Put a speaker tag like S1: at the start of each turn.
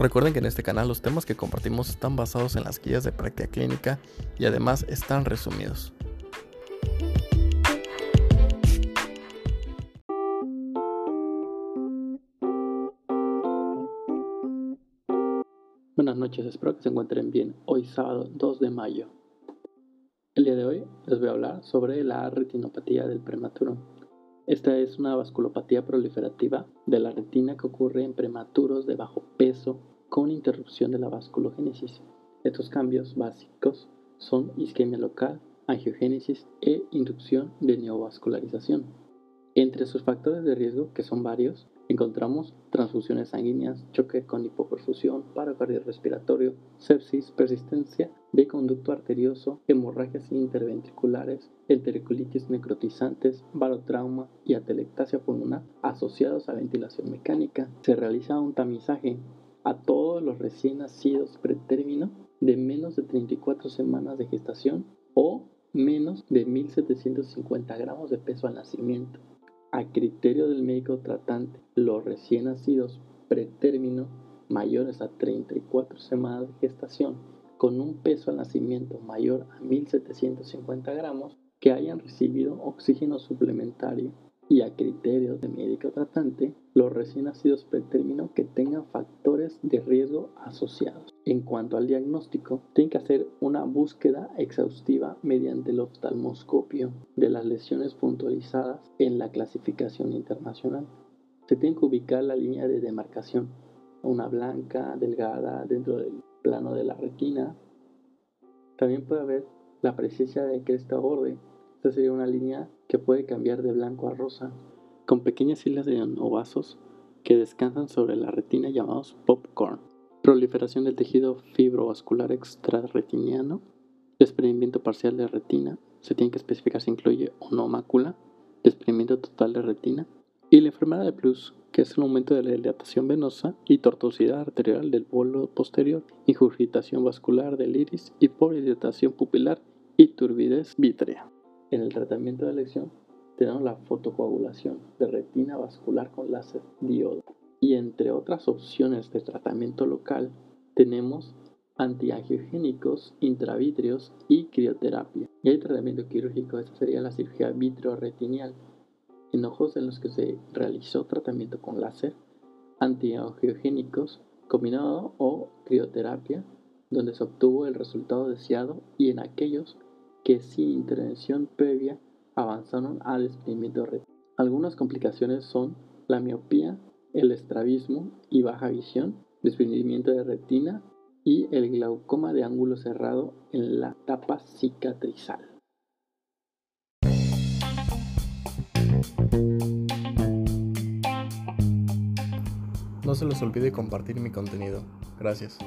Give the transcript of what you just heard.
S1: Recuerden que en este canal los temas que compartimos están basados en las guías de práctica clínica y además están resumidos.
S2: Buenas noches, espero que se encuentren bien. Hoy sábado 2 de mayo. El día de hoy les voy a hablar sobre la retinopatía del prematuro. Esta es una vasculopatía proliferativa de la retina que ocurre en prematuros de bajo peso con interrupción de la vasculogénesis. Estos cambios básicos son isquemia local, angiogénesis e inducción de neovascularización. Entre sus factores de riesgo, que son varios, encontramos transfusiones sanguíneas, choque con hipoperfusión, paro cardiorrespiratorio, sepsis, persistencia de conducto arterioso, hemorragias interventriculares, enterocolitis necrotizantes, barotrauma y atelectasia pulmonar asociados a ventilación mecánica. Se realiza un tamizaje a todos los recién nacidos pretérmino de menos de 34 semanas de gestación o menos de 1.750 gramos de peso al nacimiento a criterio del médico tratante, los recién nacidos pretérmino mayores a 34 semanas de gestación con un peso al nacimiento mayor a 1750 gramos que hayan recibido oxígeno suplementario y a criterio de médico tratante los recién nacidos pretérmino que tengan factores de riesgo asociados. En cuanto al diagnóstico, tienen que hacer una búsqueda exhaustiva mediante el oftalmoscopio de las lesiones puntualizadas en la clasificación internacional. Se tiene que ubicar la línea de demarcación, una blanca, delgada, dentro del plano de la retina. También puede haber la presencia de cresta borde. Esta sería una línea que puede cambiar de blanco a rosa, con pequeñas islas de ovasos que descansan sobre la retina llamados popcorn. Proliferación del tejido fibrovascular extrarretiniano, desprendimiento parcial de retina, se tiene que especificar si incluye o no mácula, desprendimiento total de retina, y la enfermedad de Plus, que es el aumento de la dilatación venosa y tortuosidad arterial del bolo posterior, ingurgitación vascular del iris, y dilatación pupilar y turbidez vítrea. En el tratamiento de elección tenemos la fotocoagulación de retina vascular con láser diodo. Y entre otras opciones de tratamiento local tenemos antiangiogénicos intravítreos y crioterapia. Y hay tratamiento quirúrgico, esta sería la cirugía vitreoretinial. En ojos en los que se realizó tratamiento con láser, antiangiogénicos combinado o crioterapia, donde se obtuvo el resultado deseado, y en aquellos que sin intervención previa avanzaron al desprendimiento retinal. Algunas complicaciones son la miopía, el estrabismo y baja visión, desprendimiento de retina y el glaucoma de ángulo cerrado en la tapa cicatrizal.
S1: No se les olvide compartir mi contenido. Gracias.